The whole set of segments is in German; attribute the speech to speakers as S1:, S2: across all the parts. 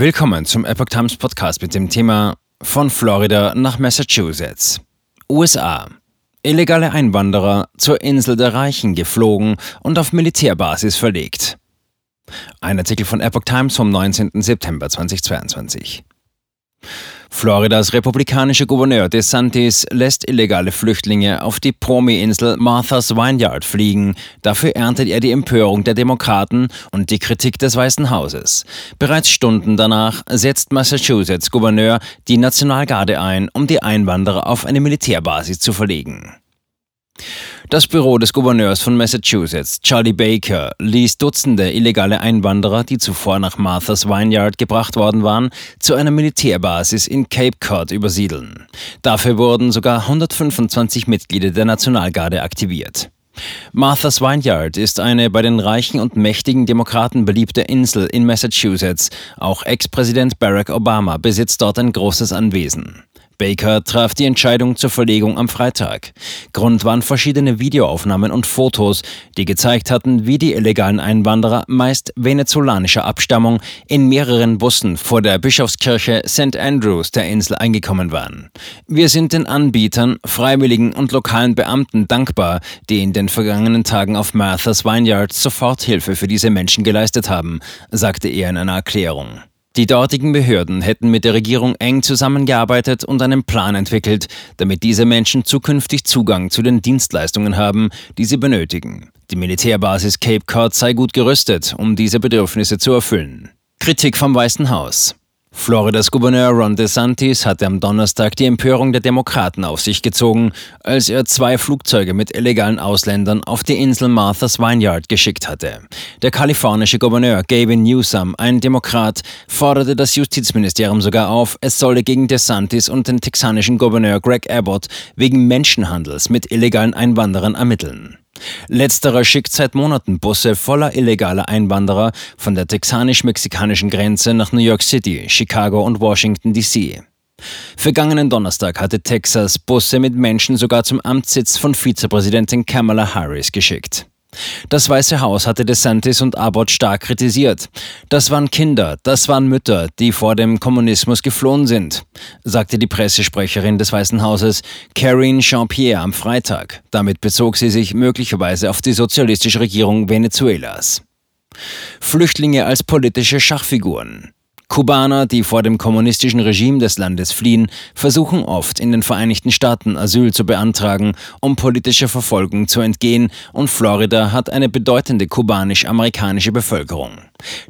S1: Willkommen zum Epoch Times Podcast mit dem Thema Von Florida nach Massachusetts. USA. Illegale Einwanderer zur Insel der Reichen geflogen und auf Militärbasis verlegt. Ein Artikel von Epoch Times vom 19. September 2022. Floridas republikanischer Gouverneur DeSantis lässt illegale Flüchtlinge auf die Promi-Insel Martha's Vineyard fliegen. Dafür erntet er die Empörung der Demokraten und die Kritik des Weißen Hauses. Bereits Stunden danach setzt Massachusetts Gouverneur die Nationalgarde ein, um die Einwanderer auf eine Militärbasis zu verlegen. Das Büro des Gouverneurs von Massachusetts, Charlie Baker, ließ Dutzende illegale Einwanderer, die zuvor nach Martha's Vineyard gebracht worden waren, zu einer Militärbasis in Cape Cod übersiedeln. Dafür wurden sogar 125 Mitglieder der Nationalgarde aktiviert. Martha's Vineyard ist eine bei den reichen und mächtigen Demokraten beliebte Insel in Massachusetts. Auch Ex-Präsident Barack Obama besitzt dort ein großes Anwesen. Baker traf die Entscheidung zur Verlegung am Freitag. Grund waren verschiedene Videoaufnahmen und Fotos, die gezeigt hatten, wie die illegalen Einwanderer, meist venezolanischer Abstammung, in mehreren Bussen vor der Bischofskirche St. Andrews der Insel eingekommen waren. Wir sind den Anbietern, Freiwilligen und lokalen Beamten dankbar, die in den vergangenen Tagen auf Martha's Vineyard Soforthilfe für diese Menschen geleistet haben, sagte er in einer Erklärung. Die dortigen Behörden hätten mit der Regierung eng zusammengearbeitet und einen Plan entwickelt, damit diese Menschen zukünftig Zugang zu den Dienstleistungen haben, die sie benötigen. Die Militärbasis Cape Cod sei gut gerüstet, um diese Bedürfnisse zu erfüllen. Kritik vom Weißen Haus. Floridas Gouverneur Ron DeSantis hatte am Donnerstag die Empörung der Demokraten auf sich gezogen, als er zwei Flugzeuge mit illegalen Ausländern auf die Insel Martha's Vineyard geschickt hatte. Der kalifornische Gouverneur Gavin Newsom, ein Demokrat, forderte das Justizministerium sogar auf, es solle gegen DeSantis und den texanischen Gouverneur Greg Abbott wegen Menschenhandels mit illegalen Einwanderern ermitteln. Letzterer schickt seit Monaten Busse voller illegaler Einwanderer von der texanisch-mexikanischen Grenze nach New York City, Chicago und Washington, D.C. Vergangenen Donnerstag hatte Texas Busse mit Menschen sogar zum Amtssitz von Vizepräsidentin Kamala Harris geschickt. Das Weiße Haus hatte DeSantis und Abbott stark kritisiert. Das waren Kinder, das waren Mütter, die vor dem Kommunismus geflohen sind, sagte die Pressesprecherin des Weißen Hauses Karine Jean-Pierre am Freitag. Damit bezog sie sich möglicherweise auf die sozialistische Regierung Venezuelas. Flüchtlinge als politische Schachfiguren. Kubaner, die vor dem kommunistischen Regime des Landes fliehen, versuchen oft in den Vereinigten Staaten Asyl zu beantragen, um politischer Verfolgung zu entgehen, und Florida hat eine bedeutende kubanisch-amerikanische Bevölkerung.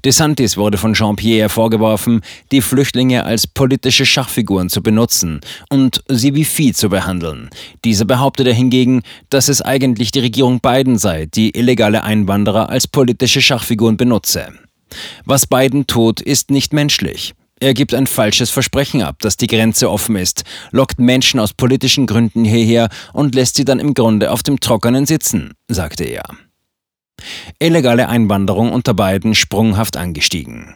S1: DeSantis wurde von Jean-Pierre vorgeworfen, die Flüchtlinge als politische Schachfiguren zu benutzen und sie wie Vieh zu behandeln. Dieser behauptete hingegen, dass es eigentlich die Regierung Biden sei, die illegale Einwanderer als politische Schachfiguren benutze. Was Biden tut, ist nicht menschlich. Er gibt ein falsches Versprechen ab, dass die Grenze offen ist, lockt Menschen aus politischen Gründen hierher und lässt sie dann im Grunde auf dem Trockenen sitzen, sagte er. Illegale Einwanderung unter Biden sprunghaft angestiegen.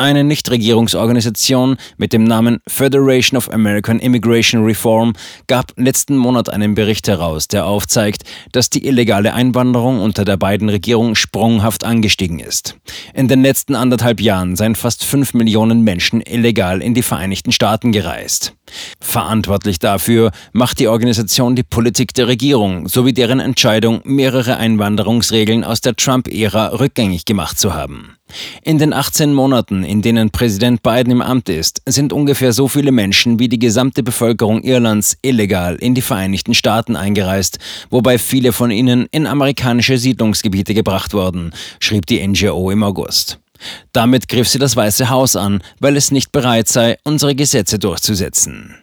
S1: Eine Nichtregierungsorganisation mit dem Namen Federation of American Immigration Reform gab letzten Monat einen Bericht heraus, der aufzeigt, dass die illegale Einwanderung unter der beiden Regierung sprunghaft angestiegen ist. In den letzten anderthalb Jahren seien fast fünf Millionen Menschen illegal in die Vereinigten Staaten gereist. Verantwortlich dafür macht die Organisation die Politik der Regierung sowie deren Entscheidung, mehrere Einwanderungsregeln aus der Trump-Ära rückgängig gemacht zu haben. In den 18 Monaten, in denen Präsident Biden im Amt ist, sind ungefähr so viele Menschen wie die gesamte Bevölkerung Irlands illegal in die Vereinigten Staaten eingereist, wobei viele von ihnen in amerikanische Siedlungsgebiete gebracht wurden, schrieb die NGO im August. Damit griff sie das Weiße Haus an, weil es nicht bereit sei, unsere Gesetze durchzusetzen.